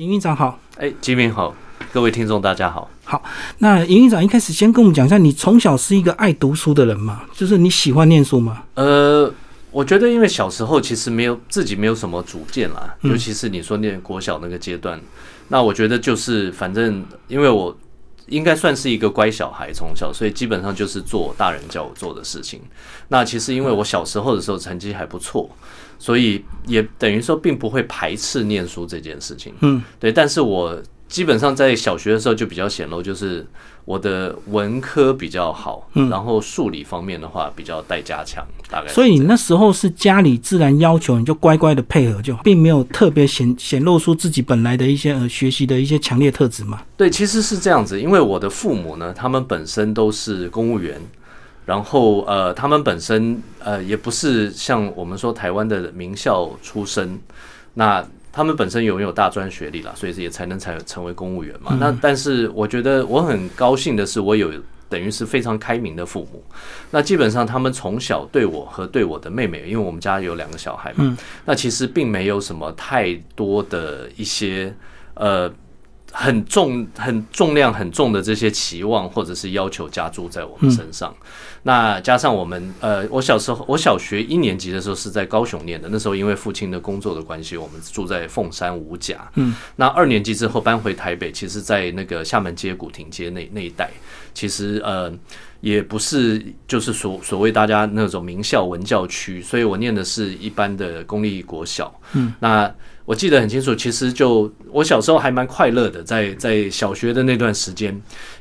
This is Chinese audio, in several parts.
营运长好，哎，吉明好，各位听众大家好。好，那营运长一开始先跟我们讲一下，你从小是一个爱读书的人吗？就是你喜欢念书吗？呃，我觉得因为小时候其实没有自己没有什么主见啦，尤其是你说念国小那个阶段，那我觉得就是反正因为我应该算是一个乖小孩，从小所以基本上就是做大人叫我做的事情。那其实因为我小时候的时候成绩还不错。所以也等于说，并不会排斥念书这件事情。嗯，对。但是我基本上在小学的时候就比较显露，就是我的文科比较好，然后数理方面的话比较待加强。大概。所以那时候是家里自然要求，你就乖乖的配合，就并没有特别显显露出自己本来的一些呃学习的一些强烈特质嘛。对，其实是这样子，因为我的父母呢，他们本身都是公务员。然后呃，他们本身呃也不是像我们说台湾的名校出身，那他们本身拥有大专学历了，所以也才能才成为公务员嘛。那但是我觉得我很高兴的是，我有等于是非常开明的父母。那基本上他们从小对我和对我的妹妹，因为我们家有两个小孩嘛，那其实并没有什么太多的一些呃。很重、很重量很重的这些期望或者是要求加注在我们身上，那加上我们呃，我小时候我小学一年级的时候是在高雄念的，那时候因为父亲的工作的关系，我们住在凤山五甲。嗯，那二年级之后搬回台北，其实，在那个厦门街、古亭街那那一带，其实呃，也不是就是所所谓大家那种名校文教区，所以我念的是一般的公立国小。嗯，那。我记得很清楚，其实就我小时候还蛮快乐的，在在小学的那段时间，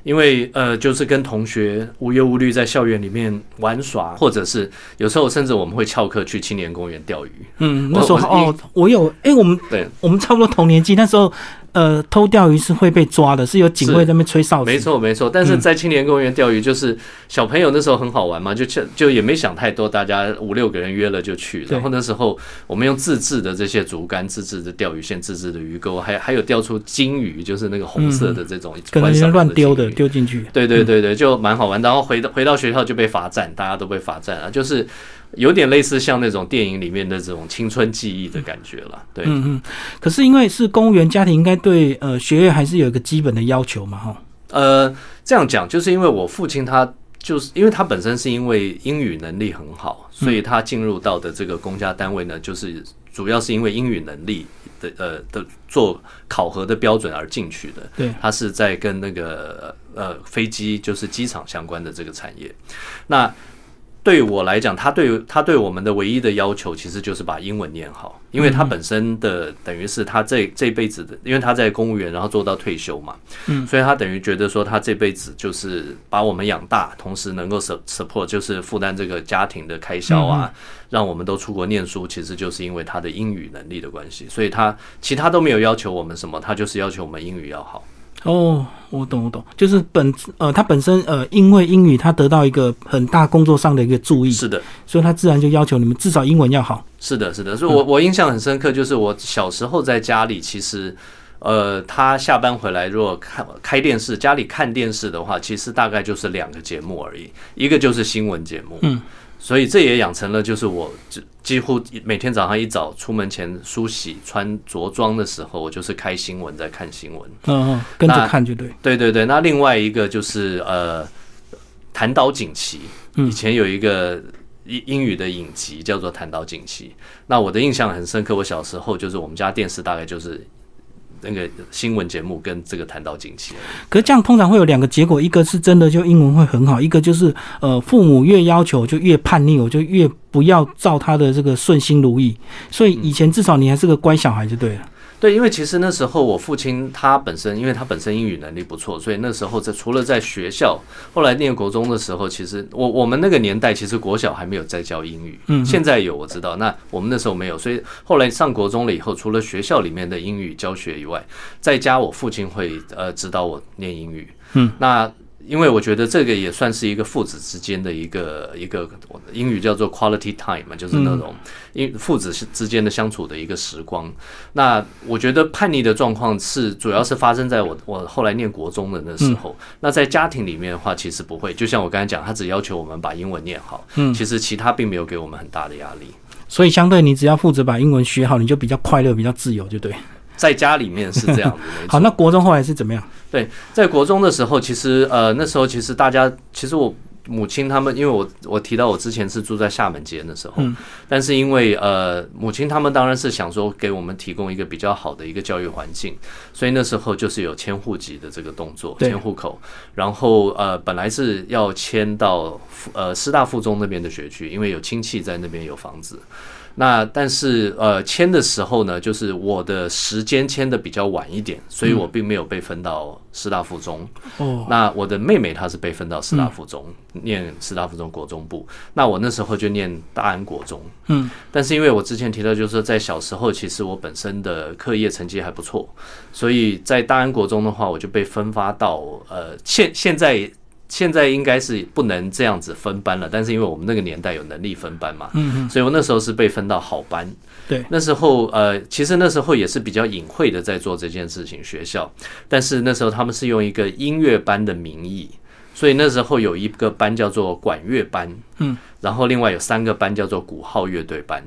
因为呃，就是跟同学无忧无虑在校园里面玩耍，或者是有时候甚至我们会翘课去青年公园钓鱼。嗯，那时候哦，我有哎，我们对，我们差不多同年纪，那时候。呃，偷钓鱼是会被抓的，是有警卫在那边吹哨子。没错，没错。但是在青年公园钓鱼，就是小朋友那时候很好玩嘛，就就就也没想太多，大家五六个人约了就去。然后那时候我们用自制的这些竹竿、自制的钓鱼线、自制的鱼钩，还还有钓出金鱼，就是那个红色的这种，跟人家乱丢的丢进去。对对对对，就蛮好玩。然后回到回到学校就被罚站，大家都被罚站啊，就是。有点类似像那种电影里面的这种青春记忆的感觉了，对。嗯嗯。可是因为是公务员家庭，应该对呃学业还是有一个基本的要求嘛，哈。呃，这样讲就是因为我父亲他就是因为他本身是因为英语能力很好，所以他进入到的这个公家单位呢，就是主要是因为英语能力的呃的做考核的标准而进去的。对。他是在跟那个呃飞机就是机场相关的这个产业，那。对我来讲，他对他对我们的唯一的要求，其实就是把英文念好，因为他本身的等于是他这这辈子的，因为他在公务员，然后做到退休嘛，嗯，所以他等于觉得说，他这辈子就是把我们养大，同时能够 support 就是负担这个家庭的开销啊，让我们都出国念书，其实就是因为他的英语能力的关系，所以他其他都没有要求我们什么，他就是要求我们英语要好。哦，我懂，我懂，就是本呃，他本身呃，因为英语他得到一个很大工作上的一个注意，是的，所以他自然就要求你们至少英文要好。是的，是的，所以我我印象很深刻，就是我小时候在家里，其实呃，他下班回来如果看开电视，家里看电视的话，其实大概就是两个节目而已，一个就是新闻节目，嗯。所以这也养成了，就是我几几乎每天早上一早出门前梳洗穿着装的时候，我就是开新闻在看新闻。嗯嗯，跟着看就对。对对对，那另外一个就是呃，弹岛锦旗，以前有一个英英语的影集叫做《弹岛锦旗》，那我的印象很深刻。我小时候就是我们家电视大概就是。那个新闻节目跟这个谈到近期，可是这样通常会有两个结果，一个是真的就英文会很好，一个就是呃父母越要求就越叛逆，我就越不要照他的这个顺心如意。所以以前至少你还是个乖小孩就对了。对，因为其实那时候我父亲他本身，因为他本身英语能力不错，所以那时候在除了在学校，后来念国中的时候，其实我我们那个年代其实国小还没有在教英语，嗯，现在有我知道，那我们那时候没有，所以后来上国中了以后，除了学校里面的英语教学以外，在家我父亲会呃指导我念英语，嗯，那。因为我觉得这个也算是一个父子之间的一个一个英语叫做 quality time 嘛，就是那种因父子之间的相处的一个时光。那我觉得叛逆的状况是主要是发生在我我后来念国中的那时候。那在家庭里面的话，其实不会。就像我刚才讲，他只要求我们把英文念好，嗯，其实其他并没有给我们很大的压力。所以相对你只要负责把英文学好，你就比较快乐，比较自由，就对。在家里面是这样子。好，那国中后来是怎么样？对，在国中的时候，其实呃那时候其实大家其实我母亲他们，因为我我提到我之前是住在厦门街的时候，嗯。但是因为呃母亲他们当然是想说给我们提供一个比较好的一个教育环境，所以那时候就是有迁户籍的这个动作，迁户口，然后呃本来是要迁到呃师大附中那边的学区，因为有亲戚在那边有房子。那但是呃签的时候呢，就是我的时间签的比较晚一点，所以我并没有被分到师大附中。哦，那我的妹妹她是被分到师大附中，念师大附中国中部。那我那时候就念大安国中。嗯，但是因为我之前提到，就是说在小时候，其实我本身的课业成绩还不错，所以在大安国中的话，我就被分发到呃现现在。现在应该是不能这样子分班了，但是因为我们那个年代有能力分班嘛，嗯所以我那时候是被分到好班。对，那时候呃，其实那时候也是比较隐晦的在做这件事情，学校，但是那时候他们是用一个音乐班的名义，所以那时候有一个班叫做管乐班，嗯，然后另外有三个班叫做鼓号乐队班。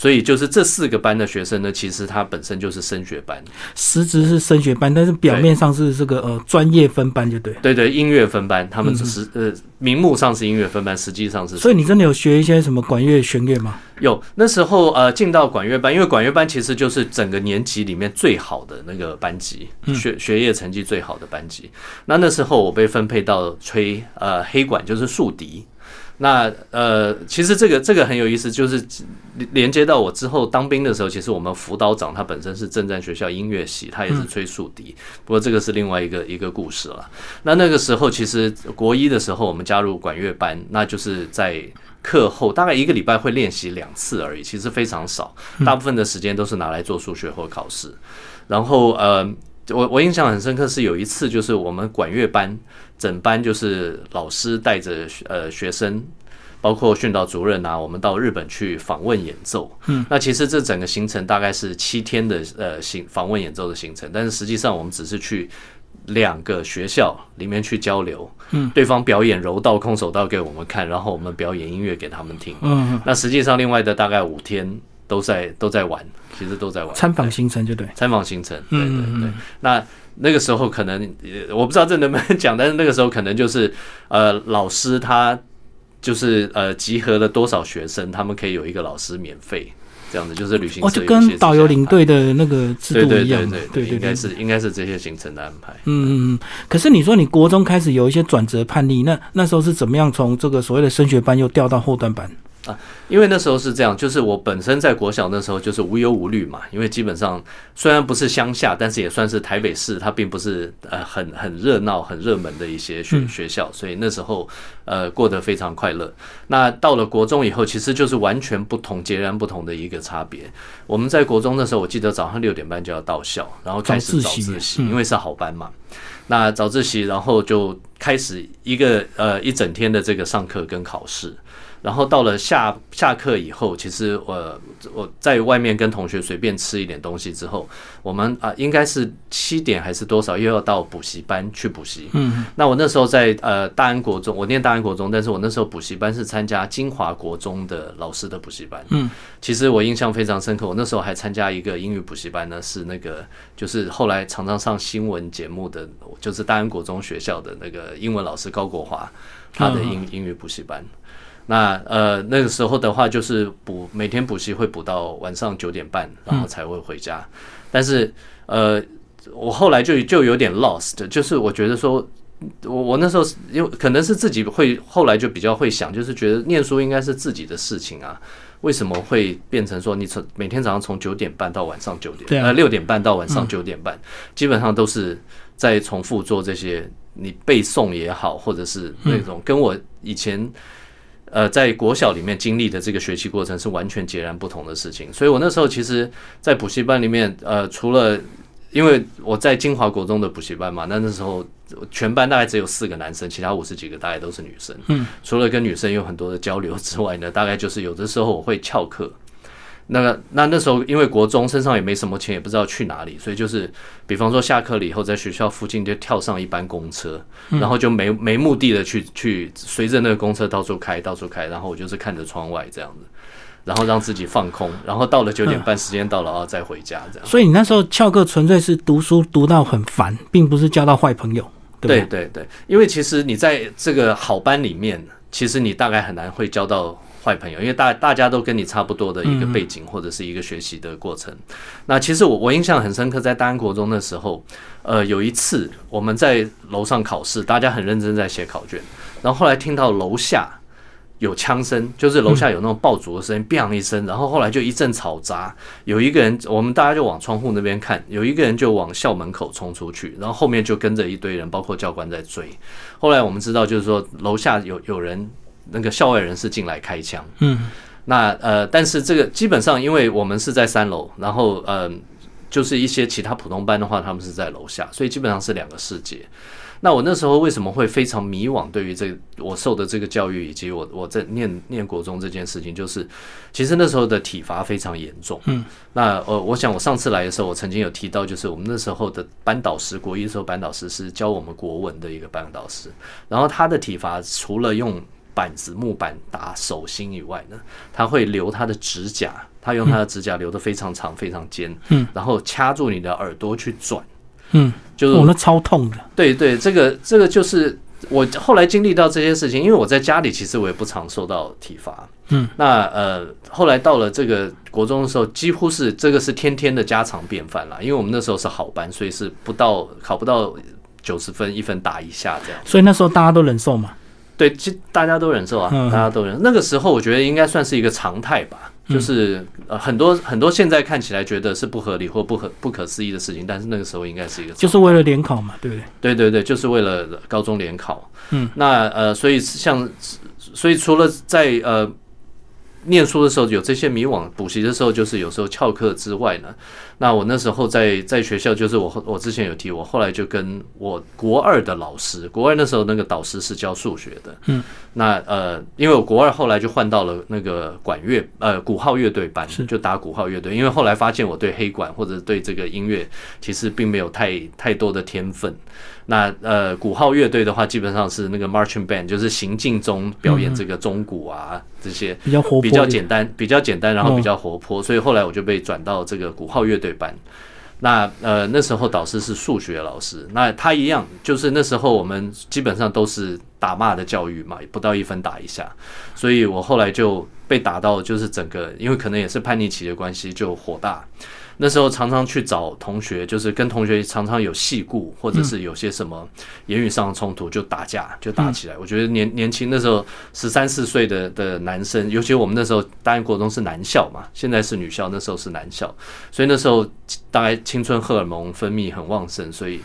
所以就是这四个班的学生呢，其实他本身就是升学班，实质是升学班，但是表面上是这个呃专业分班，就对。对对，音乐分班，他们只是、呃名目上是音乐分班，实际上是所以你真的有学一些什么管乐、弦乐吗？有那时候呃进到管乐班，因为管乐班其实就是整个年级里面最好的那个班级，学学业成绩最好的班级。那那时候我被分配到吹呃黑管，就是竖笛。那呃，其实这个这个很有意思，就是连连接到我之后当兵的时候，其实我们辅导长他本身是正战学校音乐系，他也是吹竖笛。不过这个是另外一个一个故事了。那那个时候其实国一的时候，我们加入管乐班，那就是在课后大概一个礼拜会练习两次而已，其实非常少，大部分的时间都是拿来做数学或考试。然后呃，我我印象很深刻是有一次就是我们管乐班整班就是老师带着呃学生。包括训导主任啊，我们到日本去访问演奏。嗯，那其实这整个行程大概是七天的呃行访问演奏的行程，但是实际上我们只是去两个学校里面去交流。嗯，对方表演柔道、空手道给我们看，然后我们表演音乐给他们听。嗯，那实际上另外的大概五天都在都在玩，其实都在玩参访行程就对。参访行程。对对嗯对，那。那个时候可能呃我不知道这能不能讲，但是那个时候可能就是呃老师他就是呃集合了多少学生，他们可以有一一个老师免费这样子，就是旅行哦，就跟导游领队的那个制度一样对嘛。对对对应该。是应该是这些行程的安排。嗯嗯嗯。可是你说你国中开始有一些转折叛逆，那那时候是怎么样从这个所谓的升学班又调到后段班？因为那时候是这样，就是我本身在国小那时候就是无忧无虑嘛，因为基本上虽然不是乡下，但是也算是台北市，它并不是呃很很热闹、很热门的一些学学校，所以那时候呃过得非常快乐。那到了国中以后，其实就是完全不同、截然不同的一个差别。我们在国中的时候，我记得早上六点半就要到校，然后开始早自习因为是好班嘛。那早自习，然后就开始一个呃一整天的这个上课跟考试。然后到了下下课以后，其实我我在外面跟同学随便吃一点东西之后，我们啊、应该是七点还是多少又要到补习班去补习。嗯，那我那时候在呃大安国中，我念大安国中，但是我那时候补习班是参加金华国中的老师的补习班。嗯，其实我印象非常深刻，我那时候还参加一个英语补习班呢，是那个就是后来常常上新闻节目的，就是大安国中学校的那个英文老师高国华，他的英英语补习班。那呃那个时候的话，就是补每天补习会补到晚上九点半，然后才会回家。但是呃，我后来就就有点 lost，就是我觉得说，我我那时候因为可能是自己会后来就比较会想，就是觉得念书应该是自己的事情啊。为什么会变成说你从每天早上从九点半到晚上九点，呃六点半到晚上九点半，基本上都是在重复做这些你背诵也好，或者是那种跟我以前呃在国小里面经历的这个学习过程是完全截然不同的事情。所以我那时候其实，在补习班里面，呃，除了因为我在金华国中的补习班嘛，那那时候全班大概只有四个男生，其他五十几个大概都是女生。嗯，除了跟女生有很多的交流之外呢，大概就是有的时候我会翘课。那个那那时候因为国中身上也没什么钱，也不知道去哪里，所以就是比方说下课了以后，在学校附近就跳上一班公车，然后就没没目的的去去随着那个公车到处开到处开，然后我就是看着窗外这样子。然后让自己放空，然后到了九点半时间到了，然后再回家这样。所以你那时候翘课纯粹是读书读到很烦，并不是交到坏朋友，对对？对对，因为其实你在这个好班里面，其实你大概很难会交到坏朋友，因为大大家都跟你差不多的一个背景或者是一个学习的过程。那其实我我印象很深刻，在大安国中的时候，呃，有一次我们在楼上考试，大家很认真在写考卷，然后后来听到楼下。有枪声，就是楼下有那种爆竹的声音，砰一声，然后后来就一阵嘈杂。有一个人，我们大家就往窗户那边看，有一个人就往校门口冲出去，然后后面就跟着一堆人，包括教官在追。后来我们知道，就是说楼下有有人那个校外人士进来开枪。嗯，那呃，但是这个基本上，因为我们是在三楼，然后呃，就是一些其他普通班的话，他们是在楼下，所以基本上是两个世界。那我那时候为什么会非常迷惘？对于这我受的这个教育，以及我我在念念国中这件事情，就是其实那时候的体罚非常严重。嗯，那呃，我想我上次来的时候，我曾经有提到，就是我们那时候的班导师，国一的时候班导师是教我们国文的一个班导师，然后他的体罚除了用板子木板打手心以外呢，他会留他的指甲，他用他的指甲留的非常长非常尖，嗯，然后掐住你的耳朵去转，嗯，就是我、那超痛的，对对，这个这个就是我后来经历到这些事情，因为我在家里其实我也不常受到体罚，嗯，那呃后来到了这个国中的时候，几乎是这个是天天的家常便饭啦，因为我们那时候是好班，所以是不到考不到九十分一分打一下这样。所以那时候大家都忍受嘛。对，其实大家都忍受啊，嗯大家都忍。那个时候我觉得应该算是一个常态吧，嗯就是呃很多很多现在看起来觉得是不合理或不可不可思议的事情，但是那个时候应该是一个常态就是为了联考嘛，对不对？对对对，就是为了高中联考。嗯，那呃，所以像，所以除了在呃念书的时候有这些迷惘，补习的时候就是有时候翘课之外呢，那我那时候在在学校，就是我我之前有提，我后来就跟我国二的老师，国二那时候那个导师是教数学的，嗯，那呃，因为我国二后来就换到了那个管乐呃鼓号乐队班，就打鼓号乐队，因为后来发现我对黑管或者对这个音乐其实并没有太太多的天分。那呃，鼓号乐队的话，基本上是那个 marching band，就是行进中表演这个钟鼓啊这些比较活泼，比较简单，比较简单，然后嗯比较活泼，所以后来我就被转到这个鼓号乐队班。那呃那时候导师是数学老师，那他一样，就是那时候我们基本上都是打骂的教育嘛，不到一分打一下，所以我后来就被打到就是整个，因为可能也是叛逆期的关系，就火大。那时候常常去找同学，就是跟同学常常有戏故，或者是有些什么言语上的冲突，就打架，就打起来。我觉得年年轻那时候十三四岁的的男生，尤其我们那时候大安国中是男校嘛，现在是女校，那时候是男校，所以那时候大概青春荷尔蒙分泌很旺盛，所以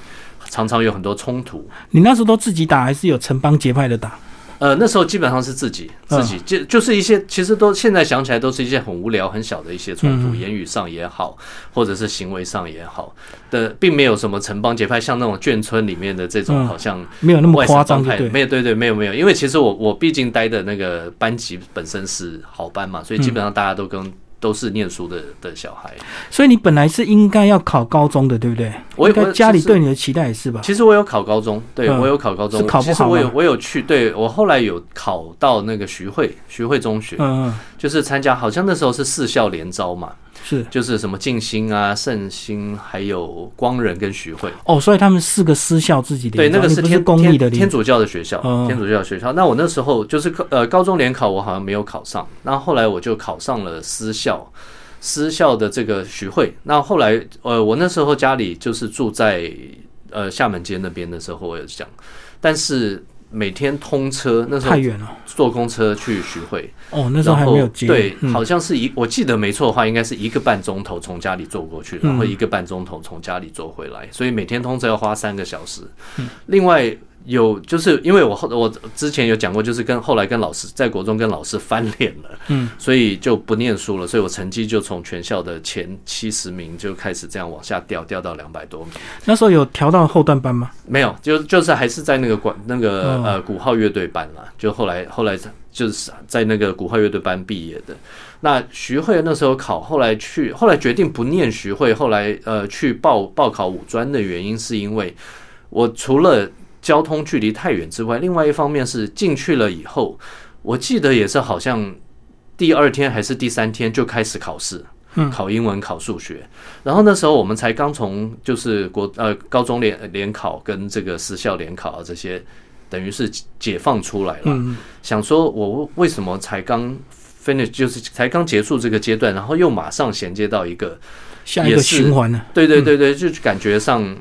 常常有很多冲突。你那时候都自己打，还是有城邦结派的打？呃，那时候基本上是自己自己就就是一些，其实都现在想起来都是一些很无聊、很小的一些冲突，言语上也好，或者是行为上也好的，并没有什么城邦结派，像那种眷村里面的这种，嗯好像没有那么夸张，对。没有对对，没有没有，因为其实我我毕竟待的那个班级本身是好班嘛，所以基本上大家都跟。都是念书的的小孩，所以你本来是应该要考高中的，对不对？我我家里对你的期待也是吧？其实我有考高中，对、嗯我有考高中，是考不其实我有我有去，对我后来有考到那个徐汇徐汇中学，嗯嗯，就是参加，好像那时候是四校联招嘛，是就是什么静心啊、圣心，还有光仁跟徐汇。哦，所以他们四个私校自己对，那个是天公立的天天主教的学校，嗯天主教的学校。那我那时候就是呃高中联考，我好像没有考上，那后来我就考上了私校，私校的这个徐汇。那后来呃，我那时候家里就是住在呃厦门街那边的时候，我有讲，但是每天通车那时候太远了。坐公车去徐汇，哦，那时候还没有接。对，嗯好像是一，我记得没错的话，应该是一个半钟头从家里坐过去，然后一个半钟头从家里坐回来，所以每天通车要花三个小时。另外有就是因为我后我之前有讲过，就是跟后来跟老师在国中跟老师翻脸了，嗯，所以就不念书了，所以我成绩就从全校的前七十名就开始这样往下掉，掉到两百多名。那时候有调到后段班吗？没有，就就是还是在那个管那个哦呃鼓号乐队班啦，就后来后来就是在那个鼓号乐队班毕业的。那徐汇那时候考，后来去后来决定不念徐汇，后来呃去报报考五专的原因，是因为我除了交通距离太远之外，另外一方面是进去了以后，我记得也是好像第二天还是第三天就开始考试，嗯考英文、考数学。然后那时候我们才刚从就是国呃高中联联考跟这个私校联考啊这些，等于是解放出来了。嗯，想说我为什么才刚 finish 就是才刚结束这个阶段，然后又马上衔接到一个下一个循环呢？对对对对，就感觉上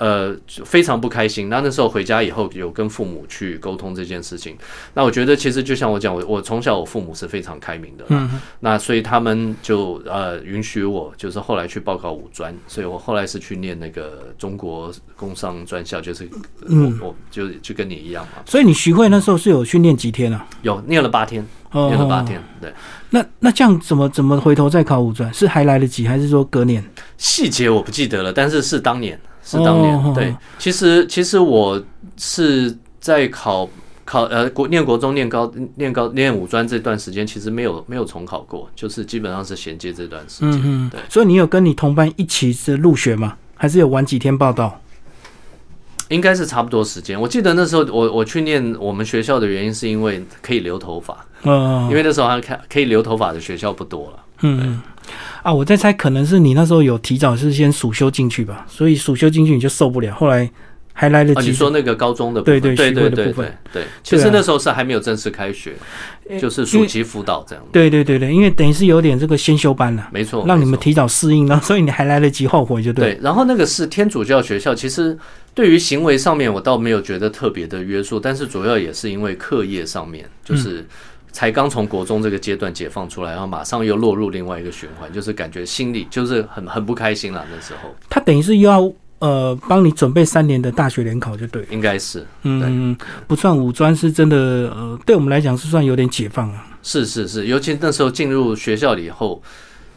呃非常不开心。那那时候回家以后，有跟父母去沟通这件事情。那我觉得其实就像我讲，我我从小我父母是非常开明的，嗯，那所以他们就呃允许我，就是后来去报考五专，所以我后来是去念那个中国工商专校，就是嗯我我就就跟你一样嘛，所以你徐汇那时候是有训练几天啊？有念了八天，哦念了八天，对。那那这样怎么怎么回头再考五专？是还来得及，还是说隔年？细节我不记得了，但是是当年，是当年。哦对，其实其实我是在考考呃国念国中、念高、念高、念五专这段时间，其实没有没有重考过，就是基本上是衔接这段时间。嗯嗯对，所以你有跟你同班一起是入学吗？还是有晚几天报道？应该是差不多时间。我记得那时候我我去念我们学校的原因是因为可以留头发，嗯因为那时候还看可以留头发的学校不多了。嗯啊，我在猜，可能是你那时候有提早是先暑修进去吧，所以暑修进去你就受不了，后来还来得啊，及。你说那个高中的部分对对对对对其实那时候是还没有正式开学，就是暑期辅导这样。对对对对，因为等于是有点这个先修班了，没错，让你们提早适应，然 后所以你还来得及后悔，就对。对，然后那个是天主教学校，其实对于行为上面我倒没有觉得特别的约束，但是主要也是因为课业上面，嗯就是才刚从国中这个阶段解放出来，然后马上又落入另外一个循环，就是感觉心里就是很很不开心了。那时候他等于是又要呃帮你准备三年的大学联考，就对。应该是嗯，不算五专是真的，呃，对我们来讲是算有点解放啊。是是是，尤其那时候进入学校里以后。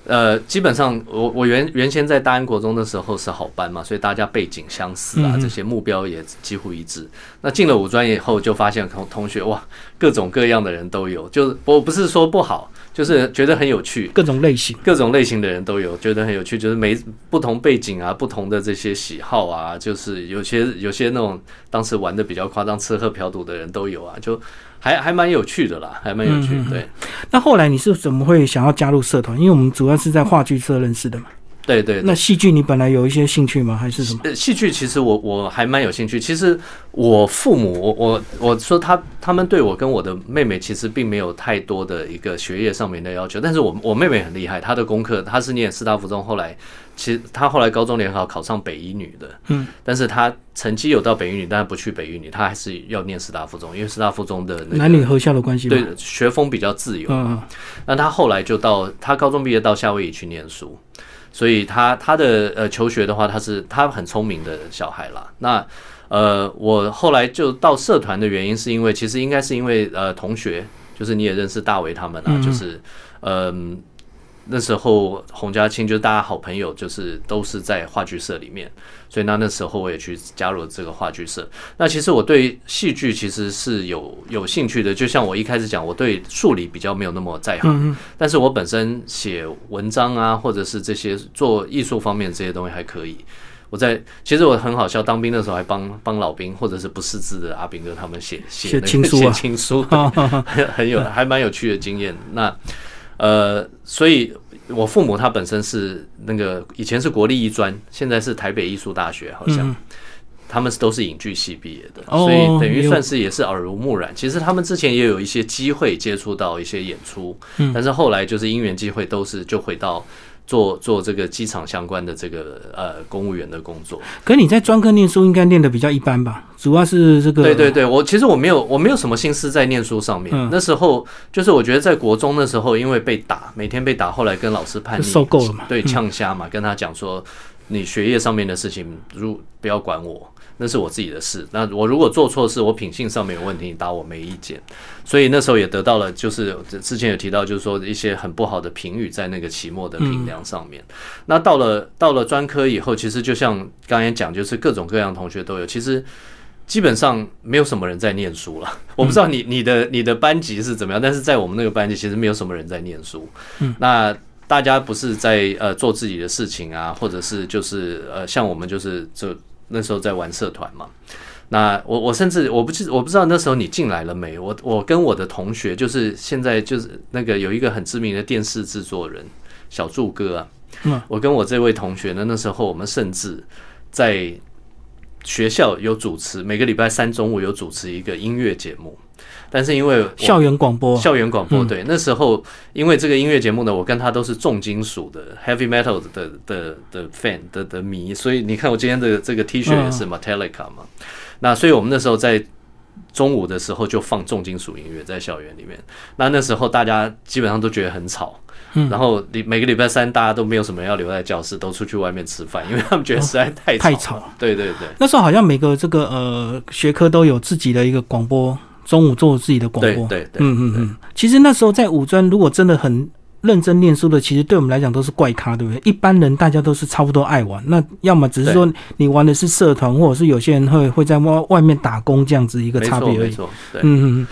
呃，基本上我我原原先在大安国中的时候是好班嘛，所以大家背景相似啊嗯，这些目标也几乎一致。那进了五专以后，就发现同同学哇，各种各样的人都有，就是我不是说不好，就是觉得很有趣，各种类型。各种类型的人都有，觉得很有趣，就是每不同背景啊，不同的这些喜好啊，就是有些有些那种当时玩的比较夸张、吃喝嫖赌的人都有啊，就还还蛮有趣的啦，还蛮有趣对那后来你是怎么会想要加入社团？因为我们主要是在话剧社认识的嘛。对对对那戏剧你本来有一些兴趣吗？还是什么？呃，戏剧其实我我还蛮有兴趣。其实我父母，我我我说他他们对我跟我的妹妹其实并没有太多的一个学业上面的要求，但是我我妹妹很厉害，她的功课她是念师大附中，后来其实他后来高中联考考上北一女的，嗯，但是他成绩有到北一女，但是不去北一女，他还是要念师大附中，因为师大附中的那个男女合校的关系吗？对学风比较自由，嗯，那他后来就到他高中毕业到夏威夷去念书，所以他他的呃求学的话，他是他很聪明的小孩啦。那呃，我后来就到社团的原因，是因为其实应该是因为呃同学，就是你也认识大为他们啊，嗯。就是嗯、那时候洪家庆就是大家好朋友，就是都是在话剧社里面，所以那那时候我也去加入了这个话剧社。那其实我对戏剧其实是有有兴趣的，就像我一开始讲，我对数理比较没有那么在行，嗯但是我本身写文章啊，或者是这些做艺术方面这些东西还可以。我在其实我很好笑，当兵的时候还帮帮老兵或者是不识字的阿兵哥他们写写写那个写情书啊情书，很有还蛮有趣的经验。那呃，所以我父母他本身是那个以前是国立艺专，现在是台北艺术大学，好像、嗯他们都是影剧系毕业的，哦所以等于算是也是耳濡目染。其实他们之前也有一些机会接触到一些演出，嗯但是后来就是因缘机会，都是就回到。做做这个机场相关的这个呃公务员的工作，可你在专科念书应该念的比较一般吧？主要是这个，对对对，我其实我没有我没有什么心思在念书上面。嗯。那时候就是我觉得在国中的时候，因为被打，每天被打，后来跟老师叛逆，就受够了嘛。对，嗯。呛虾嘛，跟他讲说，你学业上面的事情，如不要管我，那是我自己的事。那我如果做错事，我品性上面有问题，你打我没意见。所以那时候也得到了，就是之前有提到，就是说一些很不好的评语在那个期末的评量上面。那到了到了专科以后，其实就像刚才讲，就是各种各样同学都有，其实。基本上没有什么人在念书了，我不知道你你的你的班级是怎么样，但是在我们那个班级其实没有什么人在念书。嗯，那大家不是在呃做自己的事情啊，或者是就是呃像我们就是就那时候在玩社团嘛。那我我甚至我不知我不知道那时候你进来了没？我我跟我的同学，就是现在就是那个有一个很知名的电视制作人小柱哥啊，嗯我跟我这位同学呢，那时候我们甚至在学校有主持，每个礼拜三中午有主持一个音乐节目，但是因为校园广播，校园广播，对，那时候因为这个音乐节目呢，我跟他都是重金属的 heavy metal 的的的 fan 的的迷，所以你看我今天的这个 T 恤也是 Metallica 嘛，那所以我们那时候在中午的时候就放重金属音乐在校园里面，那那时候大家基本上都觉得很吵。然后礼每个礼拜三大家都没有什么要留在教室，都出去外面吃饭，因为他们觉得实在太。太吵。对对对。那时候好像每个这个呃学科都有自己的一个广播，中午做自己的广播。对对对，嗯嗯嗯。其实那时候在五专，如果真的很认真念书的，其实对我们来讲都是怪咖，对不对？一般人大家都是差不多爱玩，那要么只是说你玩的是社团，或者是有些人会会在外外面打工这样子一个差别而已。错没错，对。嗯嗯嗯。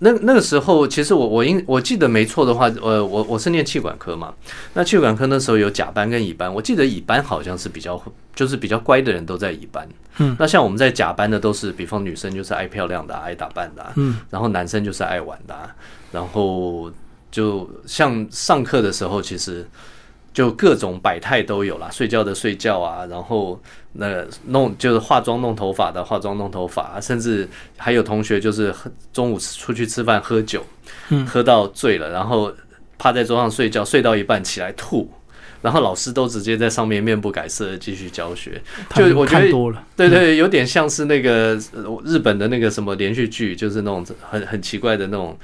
那那个时候，其实我我应我记得没错的话，呃，我我是念气管科嘛。那气管科那时候有甲班跟乙班，我记得乙班好像是比较就是比较乖的人都在乙班。嗯，那像我们在甲班的都是，比方女生就是爱漂亮的、啊、爱打扮的、啊，嗯，然后男生就是爱玩的、啊，然后就像上课的时候，其实就各种百态都有啦，睡觉的睡觉啊，然后那弄就是化妆弄头发的化妆弄头发、啊，甚至还有同学就是喝中午出去吃饭喝酒，嗯喝到醉了，然后趴在桌上睡觉，睡到一半起来吐。然后老师都直接在上面面不改色的继续教学，就我觉得多了。对对，有点像是那个呃日本的那个什么连续剧，就是那种很很奇怪的那种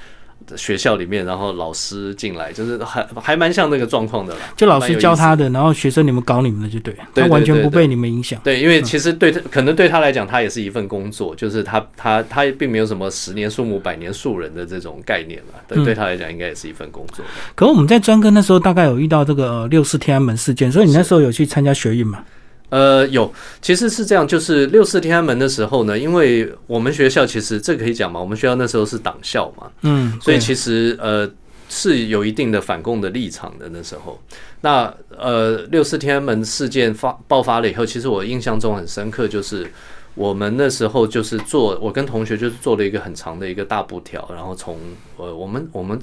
学校里面，然后老师进来，就是还还蛮像那个状况的啦。就老师教他的。然后学生你们搞你们的就对他完全不被你们影响。对，因为其实对他可能对他来讲，他也是一份工作，就是他他他并没有什么十年树木百年树人的这种概念嘛。对，嗯对他来讲，应该也是一份工作。可我们在专科那时候大概有遇到这个呃六四天安门事件，所以你那时候有去参加学运嘛？呃，有，其实是这样，就是六四天安门的时候呢，因为我们学校其实这可以讲嘛，我们学校那时候是党校嘛，嗯，所以其实呃是有一定的反共的立场的那时候。那呃六四天安门事件发爆发了以后，其实我印象中很深刻，就是我们那时候就是做，我跟同学就是做了一个很长的一个大布条，然后从呃我们我们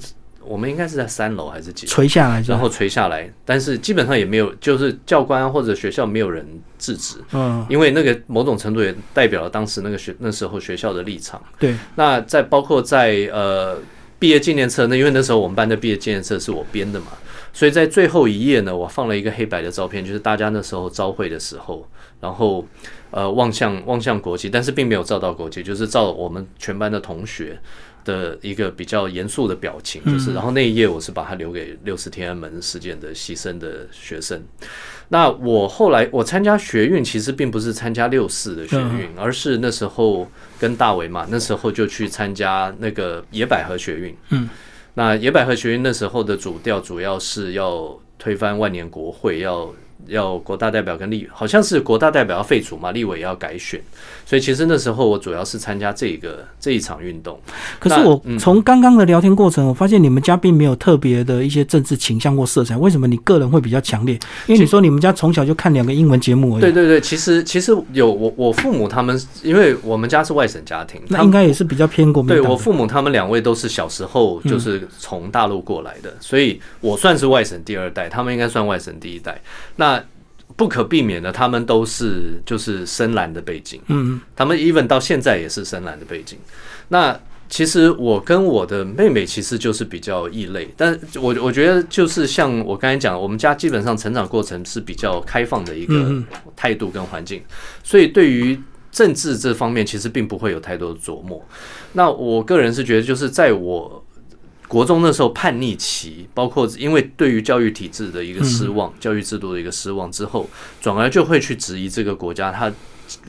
我们应该是在三楼还是几楼？垂下来，然后垂下来，但是基本上也没有，就是教官或者学校没有人制止，嗯，因为那个某种程度也代表了当时那个学那时候学校的立场。对，那在包括在呃毕业纪念册，那因为那时候我们班的毕业纪念册是我编的嘛，所以在最后一页呢，我放了一个黑白的照片，就是大家那时候朝会的时候，然后呃望向望向国旗，但是并没有照到国旗，就是照我们全班的同学。的一个比较严肃的表情，就是，然后那一页我是把它留给六四天安门事件的牺牲的学生。那我后来我参加学运，其实并不是参加六四的学运，而是那时候跟大为嘛，那时候就去参加那个野百合学运。嗯，那野百合学运那时候的主调主要是要推翻万年国会，要要国大代表跟立，好像是国大代表要废除嘛，立委也要改选。所以其实那时候我主要是参加这个这一场运动。可是我从刚刚的聊天过程，我发现你们家并没有特别的一些政治倾向或色彩，为什么你个人会比较强烈？因为你说你们家从小就看两个英文节目而已，对对对，其实其实有我我父母他们，因为我们家是外省家庭，那应该也是比较偏国民。对我父母他们两位都是小时候就是从大陆过来的，所以我算是外省第二代，他们应该算外省第一代。那不可避免的，他们都是就是深蓝的背景，嗯，他们 even 到现在也是深蓝的背景。那其实我跟我的妹妹其实就是比较异类，但我我觉得就是像我刚才讲，我们家基本上成长过程是比较开放的一个嗯态度跟环境，所以对于政治这方面其实并不会有太多的琢磨。那我个人是觉得，就是在我国中那时候叛逆期，包括因为对于教育体制的一个失望、教育制度的一个失望之后，转而就会去质疑这个国家它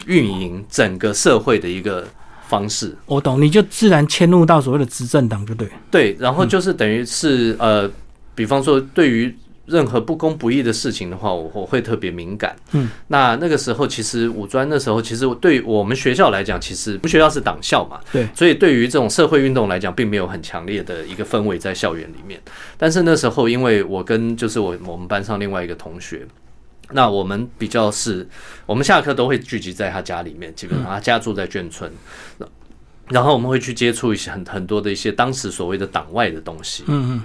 运营整个社会的一个方式。我懂，你就自然迁入到所谓的执政党，就对。对，然后就是等于是呃，比方说对于任何不公不义的事情的话，我我会特别敏感。嗯，那那个时候其实五专那时候，其实对于我们学校来讲，其实我们学校是党校嘛，对，所以对于这种社会运动来讲，并没有很强烈的一个氛围在校园里面。但是那时候，因为我跟就是我我们班上另外一个同学。那我们比较是，我们下课都会聚集在他家里面，基本上他家住在眷村，然后我们会去接触一些很很多的一些当时所谓的党外的东西。嗯嗯，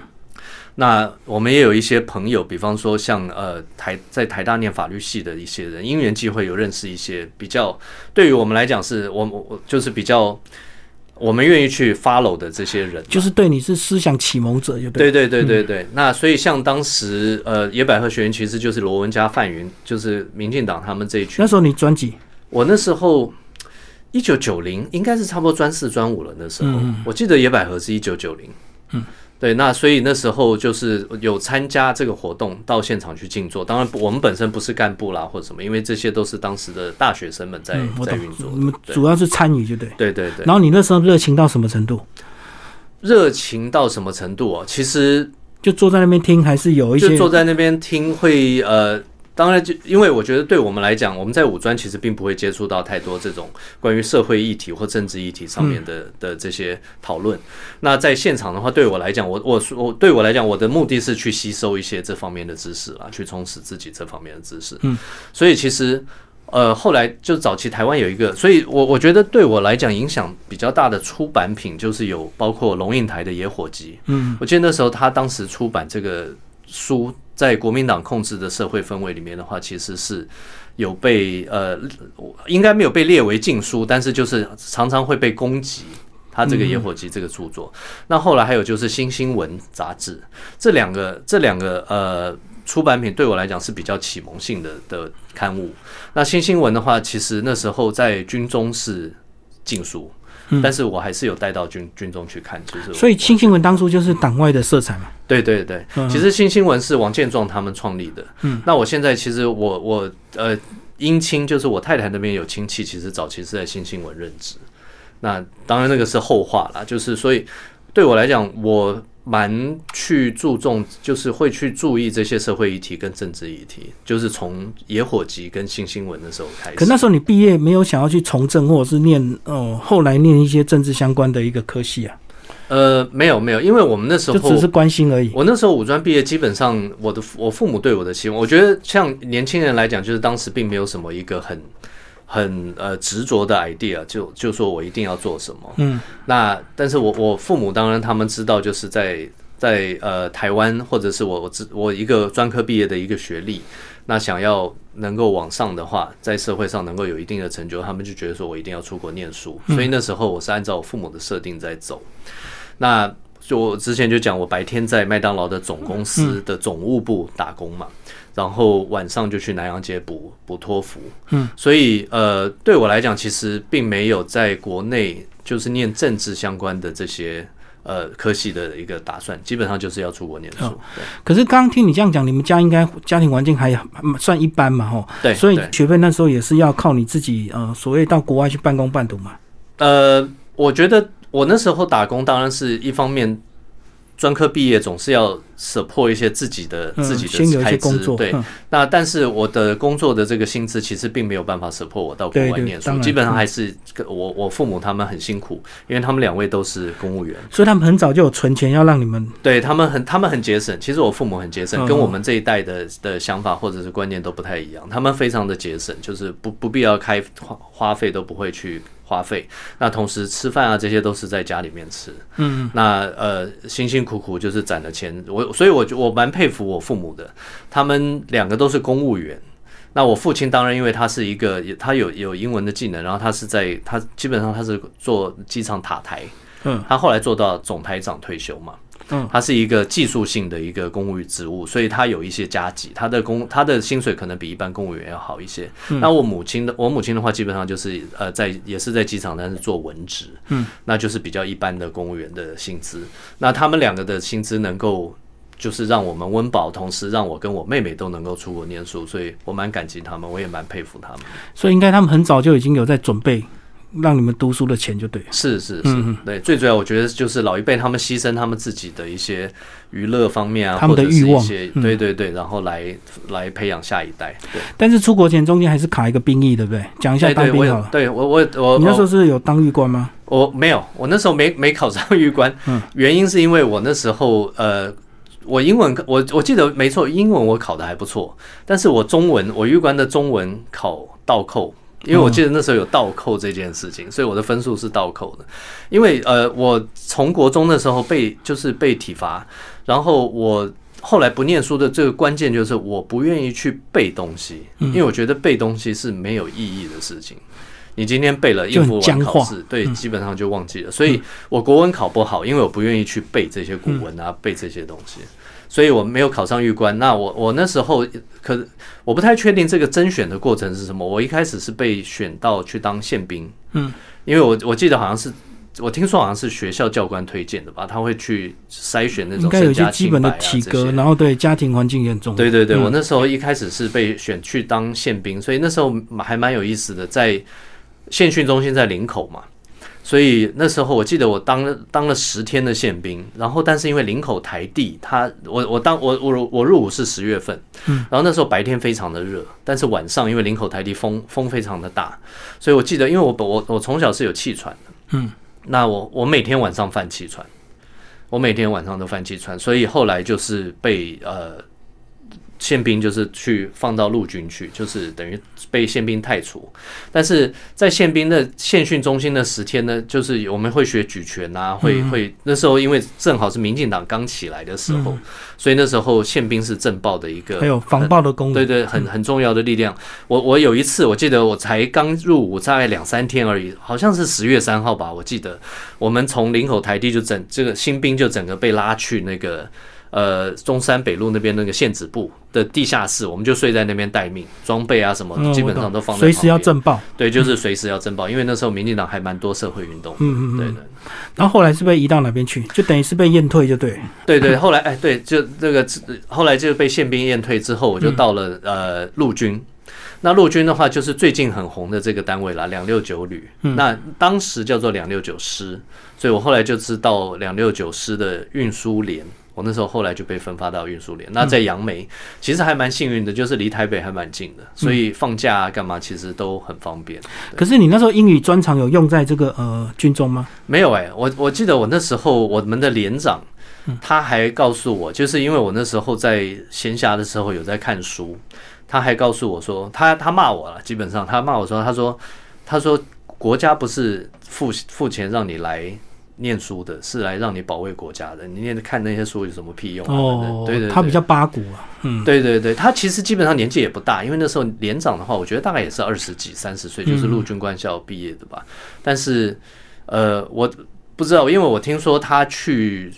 那我们也有一些朋友，比方说像呃台在台大念法律系的一些人，因缘际会有认识一些比较对于我们来讲是我我我就是比较我们愿意去 follow 的这些人，就是对你是思想启蒙者，就对。对对对对对，那所以像当时呃野百合学院其实就是罗文佳、范云，就是民进党他们这一群。那。时候你专辑，我那时候一九九零应该是差不多专四专五了，那时候、我记得野百合是一九九零。嗯，对，那所以那时候就是有参加这个活动，到现场去静坐。当然，我们本身不是干部啦或者什么，因为这些都是当时的大学生们在、在运作。你们主要是参与，就对。对对对，然后你那时候热情到什么程度？热情到什么程度哦？其实就坐在那边听，还是有一些就坐在那边听会呃，当然就因为我觉得对我们来讲，我们在五专其实并不会接触到太多这种关于社会议题或政治议题上面的、的这些讨论。那在现场的话，对我来讲，我我我对我来讲，我的目的是去吸收一些这方面的知识啦，去充实自己这方面的知识。嗯，所以其实。呃，后来就早期台湾有一个，所以我我觉得对我来讲影响比较大的出版品，就是有包括龙应台的《野火集》，嗯，我记得那时候他当时出版这个书，在国民党控制的社会氛围里面的话，其实是有被呃，应该没有被列为禁书，但是就是常常会被攻击。他这个《野火集》这个著作，那后来还有就是《新新闻》杂志，这两个这两个呃出版品对我来讲是比较启蒙性的的刊物。那《新新闻》的话，其实那时候在军中是禁书，但是我还是有带到军军中去看，就是所以新新闻当初就是党外的色彩嘛。对对对，其实新新闻是王建壮他们创立的。嗯，那我现在其实我我呃姻亲就是我太太那边有亲戚，其实早期是在新新闻任职。那当然那个是后话啦，就是所以对我来讲，我蛮去注重，就是会去注意这些社会议题跟政治议题，就是从野火集跟新新闻的时候开始。可那时候你毕业没有想要去从政，或者是念哦，后来念一些政治相关的一个科系啊，呃，没有没有，因为我们那时候就只是关心而已。我那时候五专毕业，基本上我的我父母对我的期望，我觉得像年轻人来讲，就是当时并没有什么一个很很呃执着的 idea，就就说我一定要做什么。嗯，那但是我我父母当然他们知道，就是在在呃台湾或者是我我只我一个专科毕业的一个学历，那想要能够往上的话，在社会上能够有一定的成就，他们就觉得说我一定要出国念书，所以那时候我是按照我父母的设定在走。那就我之前就讲，我白天在麦当劳的总公司的总务部打工嘛，然后晚上就去南洋街补补托福。嗯，所以呃，对我来讲，其实并没有在国内就是念政治相关的这些呃科系的一个打算，基本上就是要出国念书。可是刚刚听你这样讲，你们家应该家庭环境还算一般嘛，吼。对，所以对学费那时候也是要靠你自己，呃，所谓到国外去半工半读嘛。呃，我觉得我那时候打工，当然是一方面，专科毕业总是要 support 一些自己的、嗯自己的开支对。嗯那但是我的工作的这个薪资其实并没有办法 support 我到国外念书基本上嗯还是我我父母他们很辛苦，因为他们两位都是公务员，所以他们很早就有存钱，要让你们对他们很他们很节省。其实我父母很节省，嗯跟我们这一代的的想法或者是观念都不太一样。他们非常的节省，就是不不必要开花花费都不会去花费。那同时吃饭啊这些都是在家里面吃。嗯，那呃辛辛苦苦就是攒的钱，我所以我就我蛮佩服我父母的，他们两个都是公务员。那我父亲当然，因为他是一个，他有有英文的技能，然后他是在他基本上他是做机场塔台，嗯，他后来做到总台长退休嘛，嗯，他是一个技术性的一个公务职务，所以他有一些加级，他的工他的薪水可能比一般公务员要好一些。那我母亲的我母亲的话，基本上就是呃在也是在机场，但是做文职，嗯，那就是比较一般的公务员的薪资。那他们两个的薪资能够。就是让我们温饱，同时让我跟我妹妹都能够出国念书，所以我蛮感激他们，我也蛮佩服他们。所以应该他们很早就已经有在准备让你们读书的钱，就对了。是是是，嗯对，最主要我觉得就是老一辈他们牺牲他们自己的一些娱乐方面啊，他们的欲望一些嗯对对对，然后来来培养下一代。对，但是出国前中间还是卡一个兵役，对不对？讲一下当兵好了。对我我我你那时候是有当狱官吗？我没有，我那时候没没考上狱官，嗯原因是因为我那时候呃，我英文我我记得没错，英文我考的还不错，但是我中文我预官的中文考倒扣，因为我记得那时候有倒扣这件事情，所以我的分数是倒扣的。因为呃，我从国中的时候被就是被体罚，然后我后来不念书的这个关键就是我不愿意去背东西，因为我觉得背东西是没有意义的事情。你今天背了应付完考试，对，基本上就忘记了。所以我国文考不好，因为我不愿意去背这些古文啊，背这些东西，所以我没有考上玉官。那我我那时候可我不太确定这个甄选的过程是什么。我一开始是被选到去当宪兵，嗯，因为我我记得好像是我听说好像是学校教官推荐的吧，他会去筛选那种应该有些基本的体格，然后对家庭环境也很重要。对对对，我那时候一开始是被选去当宪兵，所以那时候还蛮有意思的，在。县训中心在林口嘛，所以那时候我记得我当了当了十天的宪兵，然后但是因为林口台地，他我我当我我我入伍是十月份，嗯，然后那时候白天非常的热，但是晚上因为林口台地风风非常的大，所以我记得因为我我我从小是有气喘的，嗯，那我我每天晚上犯气喘，我每天晚上都犯气喘，所以后来就是被呃。宪兵就是去放到陆军去，就是等于被宪兵太除。但是在宪兵的宪训中心的十天呢，就是我们会学举拳啊，会会那时候因为正好是民进党刚起来的时候，所以那时候宪兵是政报的一个，还有防暴的功能，对对，很很重要的力量。我我有一次我记得我才刚入伍，大概两三天而已，好像是十月三号吧，我记得我们从林口台地就整这个新兵就整个被拉去那个。呃，中山北路那边那个县子部的地下室，我们就睡在那边待命，装备啊什么基本上都放在。随时要震爆。对，就是随时要震爆，因为那时候民进党还蛮多社会运动。嗯嗯对的。然后后来是被移到哪边去？就等于是被验退，就对。对对，后来哎，对，就这个后来就被宪兵验退之后，我就到了呃陆军。那陆军的话，就是最近很红的这个单位啦，两六九旅。那当时叫做两六九师，所以我后来就知道两六九师的运输连。我那时候后来就被分发到运输连，那在杨梅其实还蛮幸运的，就是离台北还蛮近的，所以放假啊干嘛其实都很方便。可是你那时候英语专长有用在这个呃军中吗？没有哎，我我记得我那时候我们的连长他还告诉我，就是因为我那时候在闲暇的时候有在看书，他还告诉我说，他他骂我了，基本上他骂我说，他说他说国家不是付付钱让你来。念书的是来让你保卫国家的，你念看那些书有什么屁用啊？哦，对对，他比较八股啊，嗯，对对对，他其实基本上年纪也不大，因为那时候连长的话，我觉得大概也是二十几、三十岁，就是陆军官校毕业的吧。但是，呃，我不知道，因为我听说他去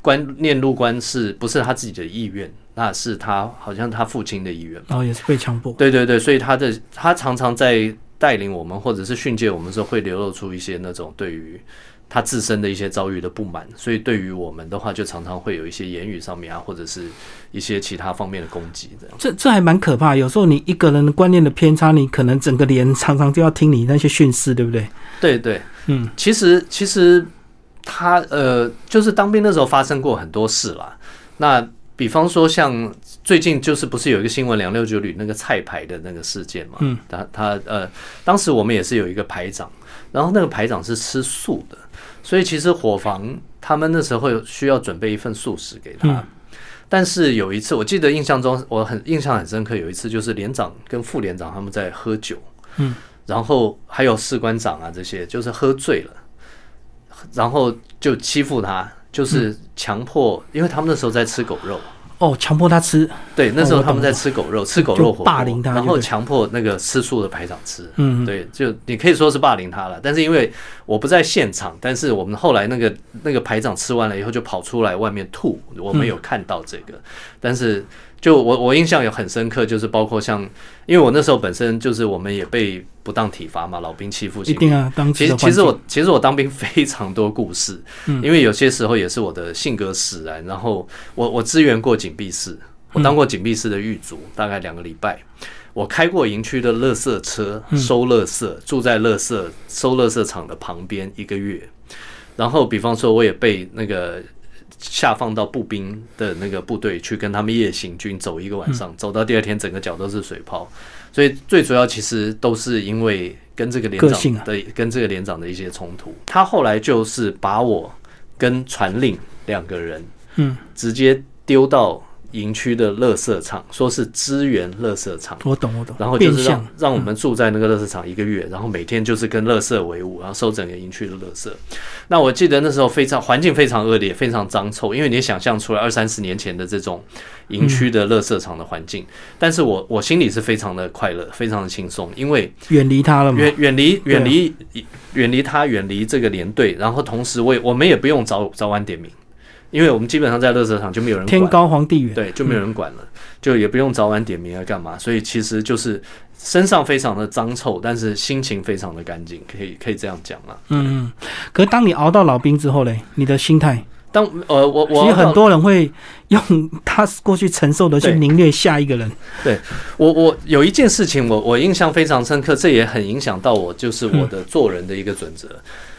官念入官是不是他自己的意愿？那是他好像他父亲的意愿，哦，也是被强迫。对对对，所以他的他常常在带领我们或者是训诫我们的时候，会流露出一些那种对于。他自身的一些遭遇的不满，所以对于我们的话，就常常会有一些言语上面啊，或者是一些其他方面的攻击。这样，这这还蛮可怕。有时候你一个人的观念的偏差，你可能整个连常常就要听你那些训示，对不对？对对，嗯，其实其实他呃，就是当兵的时候发生过很多事啦。那比方说，像最近就是不是有一个新闻，两六九旅那个菜牌的那个事件嘛？嗯，他他呃，当时我们也是有一个排长，然后那个排长是吃素的。所以其实伙房他们那时候需要准备一份素食给他，但是有一次我记得印象中我很印象很深刻，有一次就是连长跟副连长他们在喝酒，嗯，然后还有士官长啊这些就是喝醉了，然后就欺负他，就是强迫，因为他们那时候在吃狗肉。哦，强迫他吃。对，那时候他们在吃狗肉，吃狗肉火霸凌他，然后强迫那个吃素的排长吃。嗯，对，就你可以说是霸凌他了。但是因为我不在现场，但是我们后来那个那个排长吃完了以后就跑出来外面吐，我没有看到这个，但是。就我我印象有很深刻，就是包括像，因为我那时候本身就是我们也被不当体罚嘛，老兵欺负一定啊。当其实其实我其实我当兵非常多故事，因为有些时候也是我的性格使然。然后我我支援过紧闭室，我当过紧闭室的狱卒，大概两个礼拜。我开过营区的垃圾车收垃圾，住在垃圾收垃圾场的旁边一个月。然后比方说，我也被那个。下放到步兵的那个部队去跟他们夜行军走一个晚上，走到第二天整个脚都是水泡，所以最主要其实都是因为跟这个连长的跟这个连长的一些冲突。他后来就是把我跟传令两个人，嗯，直接丢到营区的垃圾场，说是支援垃圾场。我懂我懂。然后就是让让我们住在那个垃圾场一个月，然后每天就是跟垃圾为伍，然后收整个营区的垃圾。那我记得那时候非常环境非常恶劣，非常脏臭，因为你想象出来二三十年前的这种营区的垃圾场的环境，但是我我心里是非常的快乐，非常的轻松，因为远离他了嘛。远远离远离远离他，远离这个连队，然后同时我也我们也不用早早晚点名，因为我们基本上在乐色场就没有人管。天高皇帝远。对，就没有人管了，就也不用早晚点名啊，干嘛？所以其实就是身上非常的脏臭，但是心情非常的干净，可以可以这样讲啊。嗯嗯。可是当你熬到老兵之后嘞，你的心态，当呃我我其实很多人会用他过去承受的去对凌虐下一个人。对我我有一件事情我我印象非常深刻，这也很影响到我，就是我的做人的一个准则，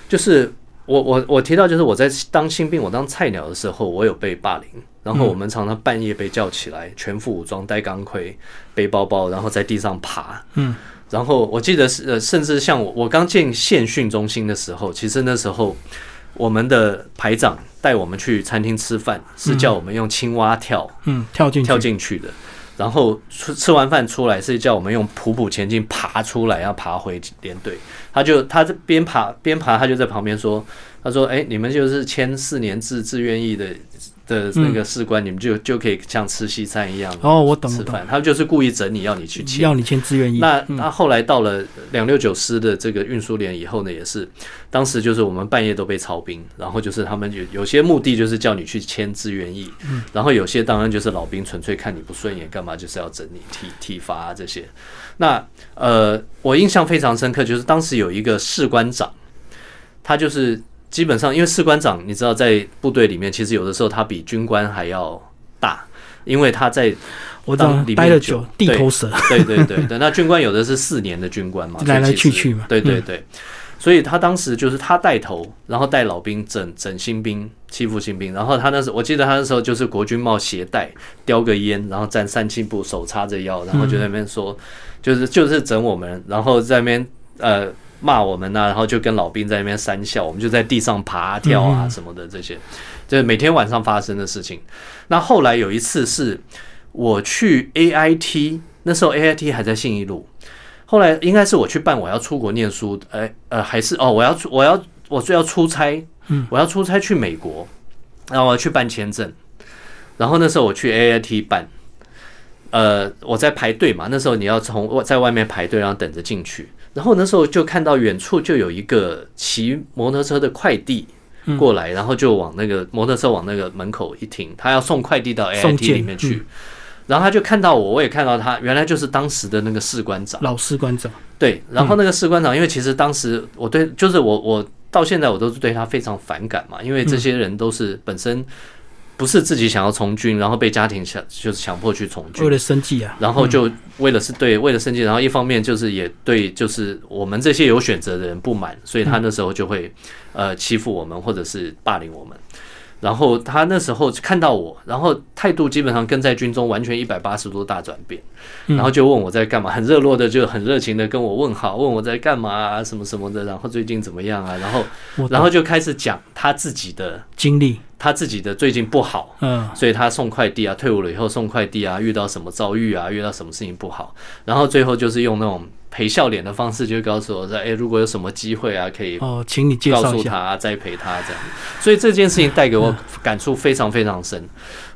就是我我我提到就是我在当新兵，我当菜鸟的时候，我有被霸凌，然后我们常常半夜被叫起来，全副武装，戴钢盔，背包包，然后在地上爬，嗯。然后我记得是，呃，甚至像我我刚进县训中心的时候，其实那时候我们的排长带我们去餐厅吃饭，是叫我们用青蛙跳，嗯，跳进。跳进去的。然后吃吃完饭出来是叫我们用普普前进爬出来，要爬回连队。他就他这边爬边爬，他就在旁边说：“他说，哎，你们就是签四年制自愿役的的那个士官，你们就就可以像吃西餐一样哦，我懂。吃饭。他们就是故意整你，要你去签。要你签志愿役。那那后来到了两六九师的这个运输连以后呢，也是当时就是我们半夜都被操兵，然后就是他们有有些目的就是叫你去签志愿役，然后有些当然就是老兵纯粹看你不顺眼，干嘛就是要整你体体罚啊这些。那呃，我印象非常深刻，就是当时有一个士官长，他就是基本上因为士官长你知道在部队里面，其实有的时候他比军官还要大，因为他在我知道当里面久待了久，地头蛇。对对对对，那军官有的是四年的军官嘛，来来去去嘛嗯对对对，所以他当时就是他带头，然后带老兵整整新兵，欺负新兵。然后他那时候，我记得他那时候就是国军帽鞋带，叼个烟，然后站三七步，手叉着腰，然后就在那边说，就是就是整我们，然后在那边呃。骂我们呐、然后就跟老兵在那边三笑，我们就在地上爬跳啊什么的这些，就是每天晚上发生的事情。那后来有一次是我去 AIT，那时候 AIT 还在信义路，后来应该是我去办我要出国念书，哎呃还是哦我要出我要我是要出差，嗯，我要出差去美国，然后我要去办签证，然后那时候我去 AIT 办，呃我在排队嘛，那时候你要从我在外面排队，然后等着进去，然后那时候就看到远处就有一个骑摩托车的快递。嗯过来，然后就往那个摩托车往那个门口一停，他要送快递到送 AIT 里面去，然后他就看到我，我也看到他，原来就是当时的那个士官长。老士官长。对，然后那个士官长，因为其实当时我对，就是我我到现在我都是对他非常反感嘛，因为这些人都是本身不是自己想要从军，然后被家庭强就是强迫去从军，为了生计啊，然后就为了是对为了生计，然后一方面就是也对就是我们这些有选择的人不满，所以他那时候就会呃欺负我们或者是霸凌我们。然后他那时候看到我，然后态度基本上跟在军中完全一百八十度大转变，然后就问我在干嘛，很热络的就很热情的跟我问好，问我在干嘛啊，什么什么的，然后最近怎么样啊，然后我然后就开始讲他自己的经历，他自己的最近不好，嗯，所以他送快递啊，退伍了以后送快递啊，遇到什么遭遇啊，遇到什么事情不好，然后最后就是用那种陪笑脸的方式，就告诉我说，哎、如果有什么机会啊，可以哦，请你告。诉他、啊、栽培他这样。所以这件事情带给我感触非常非常深。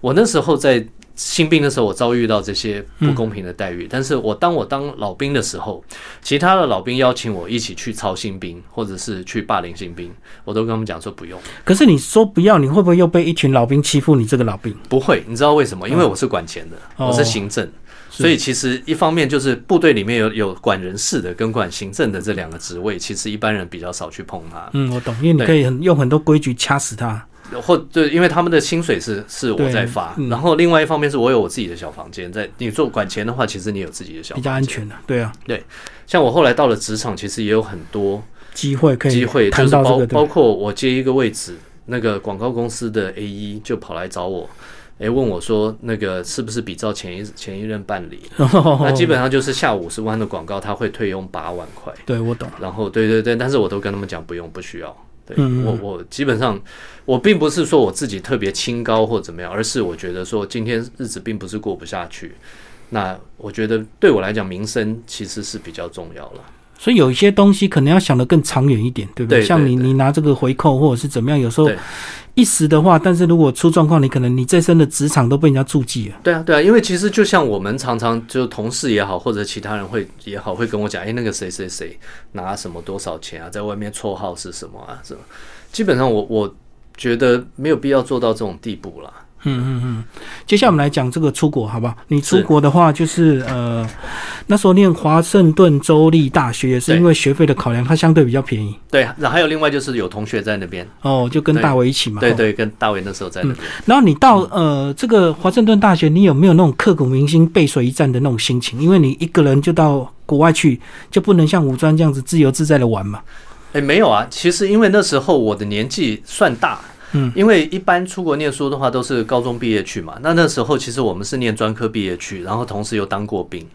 我那时候在新兵的时候，我遭遇到这些不公平的待遇，但是我当我当老兵的时候，其他的老兵邀请我一起去操新兵，或者是去霸凌新兵，我都跟他们讲说不用。可是你说不要，你会不会又被一群老兵欺负你这个老兵？不会，你知道为什么？因为我是管钱的，哦我是行政，是所以其实一方面就是部队里面有有管人事的跟管行政的这两个职位，其实一般人比较少去碰它，嗯，我懂，因为你可以很用很多规矩掐死他。或对，因为他们的薪水是是我在发，嗯然后另外一方面是我有我自己的小房间，在你做管钱的话，其实你有自己的小比较。安全的，对啊，对像我后来到了职场，其实也有很多机会可以机会，就是包包，括我接一个位置，那个广告公司的 A 一就跑来找我。诶，问我说那个是不是比照前一前一任办理？那基本上就是下五十万的广告，他会退佣八万块。对我懂，然后对对对，但是我都跟他们讲不用不需要，对嗯我我基本上我并不是说我自己特别清高或怎么样，而是我觉得说今天日子并不是过不下去。那我觉得对我来讲，民生其实是比较重要了。所以有一些东西可能要想得更长远一点，对不对？对对像你你拿这个回扣或者是怎么样，有时候一时的话，但是如果出状况，你可能你这身的职场都被人家注记了。对啊，对啊，因为其实就像我们常常就同事也好，或者其他人会也好，会跟我讲，哎，那个谁谁谁拿什么多少钱啊，在外面绰号是什么啊，什么？基本上我我觉得没有必要做到这种地步啦。接下来我们来讲这个出国，好不好？你出国的话，就是呃，那时候念华盛顿州立大学，也是因为学费的考量，它相对比较便宜对，然后还有另外就是有同学在那边，哦，就跟大伟一起嘛。哦。对对，跟大卫那时候在那边。然后你到呃这个华盛顿大学，你有没有那种刻骨铭心背水一战的那种心情？因为你一个人就到国外去，就不能像武专这样子自由自在的玩嘛。哎，没有啊，其实因为那时候我的年纪算大，嗯，因为一般出国念书的话都是高中毕业去嘛，那那时候其实我们是念专科毕业去，然后同时又当过兵，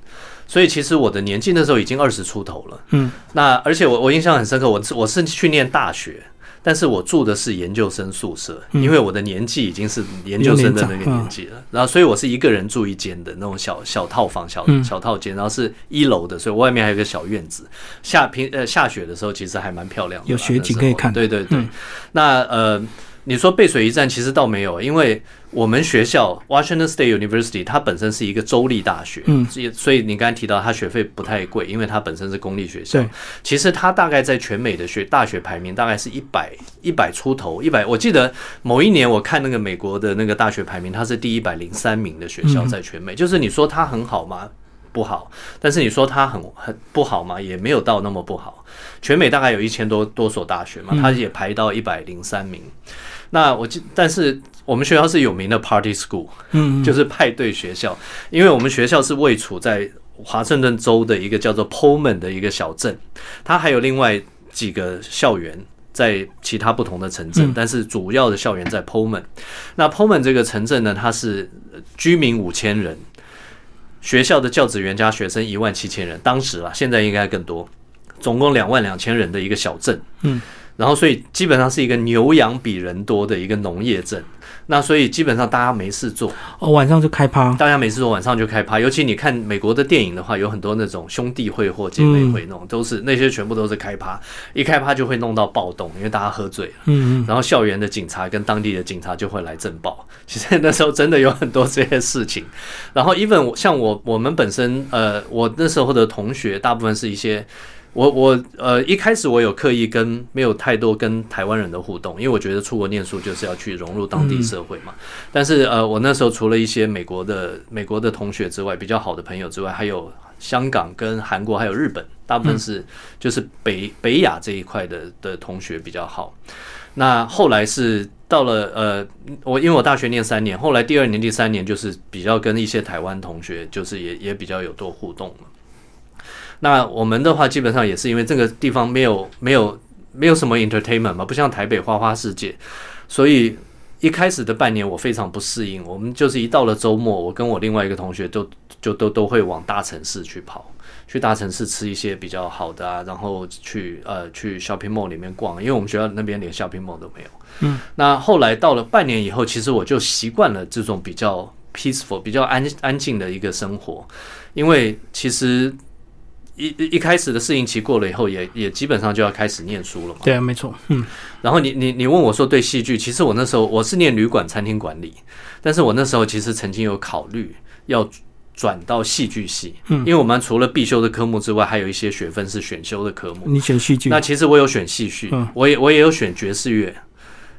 所以其实我的年纪那时候已经二十出头了。嗯，那而且我我印象很深刻，我是我是去念大学。但是我住的是研究生宿舍，嗯。因为我的年纪已经是研究生的那个年纪了，然后所以我是一个人住一间的那种小小套房、小嗯。小套间，然后是一楼的，所以外面还有个小院子。下平呃下雪的时候，其实还蛮漂亮的，有雪景可以看对对对，嗯。那呃，你说背水一战，其实倒没有，因为我们学校 Washington State University 它本身是一个州立大学，嗯所以你刚才提到它学费不太贵，因为它本身是公立学校对。其实它大概在全美的学大学排名大概是一百一百出头，一百。我记得某一年我看那个美国的那个大学排名，它是第一百零三名的学校嗯在全美。就是你说它很好吗？不好，但是你说它很很不好嘛？也没有到那么不好。全美大概有一千多多所大学嘛，它也排到一百零三名。那我记，但是我们学校是有名的 Party School，嗯，就是派对学校，因为我们学校是位处在华盛顿州的一个叫做 Pullman 的一个小镇，它还有另外几个校园。在其他不同的城镇，但是主要的校园在 Pullman。那 Pullman 这个城镇呢，它是呃居民五千人，学校的教职员加学生一万七千人，当时啊，现在应该更多，总共两万两千人的一个小镇。嗯，然后所以基本上是一个牛羊比人多的一个农业镇。那所以基本上大家没事做，哦，晚上就开趴。大家没事做，晚上就开趴。尤其你看美国的电影的话，有很多那种兄弟会或姐妹会那种，都是那些全部都是开趴，一开趴就会弄到暴动，因为大家喝醉了。嗯嗯，然后校园的警察跟当地的警察就会来震爆。其实那时候真的有很多这些事情。然后 even 像我我们本身呃，我那时候的同学大部分是一些。我我呃一开始我有刻意跟没有太多跟台湾人的互动，因为我觉得出国念书就是要去融入当地社会嘛。但是呃我那时候除了一些美国的美国的同学之外，比较好的朋友之外，还有香港跟韩国还有日本，大部分是就是北北亚这一块的的同学比较好。那后来是到了呃，我因为我大学念三年，后来第二年、第三年就是比较跟一些台湾同学，就是也也比较有多互动了。那我们的话，基本上也是因为这个地方没有没有没有什么 entertainment 嘛，不像台北花花世界，所以一开始的半年我非常不适应。我们就是一到了周末，我跟我另外一个同学都就都都会往大城市去跑。去大城市吃一些比较好的啊，然后去呃去 shopping mall 里面逛，因为我们学校那边连 shopping mall 都没有。嗯，那后来到了半年以后，其实我就习惯了这种比较 peaceful、比较安安静的一个生活，因为其实一一一开始的适应期过了以后也，也基本上就要开始念书了嘛。对啊，没错。嗯，然后你你你问我说对戏剧，其实我那时候我是念旅馆餐厅管理，但是我那时候其实曾经有考虑要转到戏剧系，嗯因为我们除了必修的科目之外，还有一些学分是选修的科目。你选戏剧那，其实我有选戏剧嗯，我也我也有选爵士乐，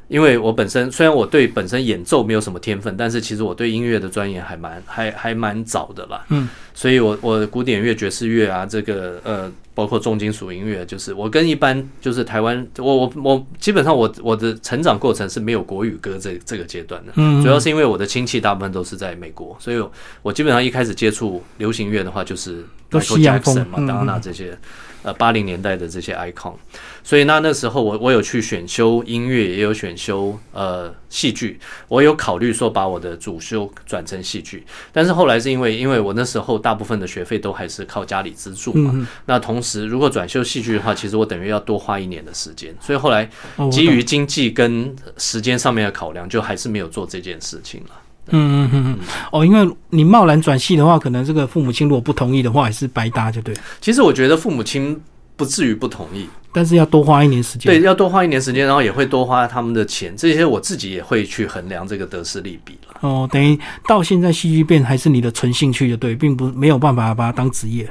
因为我本身虽然我对本身演奏没有什么天分，但是其实我对音乐的钻研还蛮还还蛮早的啦。嗯，所以我我古典乐、爵士乐啊，这个呃，包括重金属音乐，就是我跟一般就是台湾，我我我基本上我我的成长过程是没有国语歌这这个阶段的。嗯，主要是因为我的亲戚大部分都是在美国，所以我我基本上一开始接触流行乐的话，就是都 Michael 西洋风 Jackson、嗯 Madonna 这些呃八零年代的这些 icon。所以那那时候我我有去选修音乐，也有选修呃戏剧，我有考虑说把我的主修转成戏剧，但是后来是因为因为我那时候大部分的学费都还是靠家里资助嘛，那同时如果转修戏剧的话，其实我等于要多花一年的时间，所以后来基于经济跟时间上面的考量，就还是没有做这件事情了。嗯嗯嗯嗯，哦，因为你贸然转系的话，可能这个父母亲如果不同意的话，也是白搭，就对。其实我觉得父母亲不至于不同意。但是要多花一年时间，对，要多花一年时间，然后也会多花他们的钱，这些我自己也会去衡量这个得失利弊了。哦，等于到现在戏剧变还是你的纯兴趣，就对，并不没有办法把它当职业。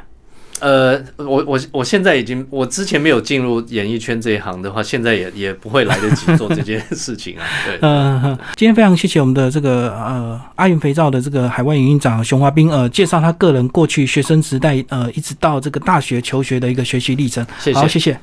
呃，我我我现在已经，我之前没有进入演艺圈这一行的话，现在也也不会来得及做这件事情啊。对，嗯，今天非常谢谢我们的这个呃阿云肥皂的这个海外营运长熊华斌呃介绍他个人过去学生时代呃一直到这个大学求学的一个学习历程。谢谢，谢谢。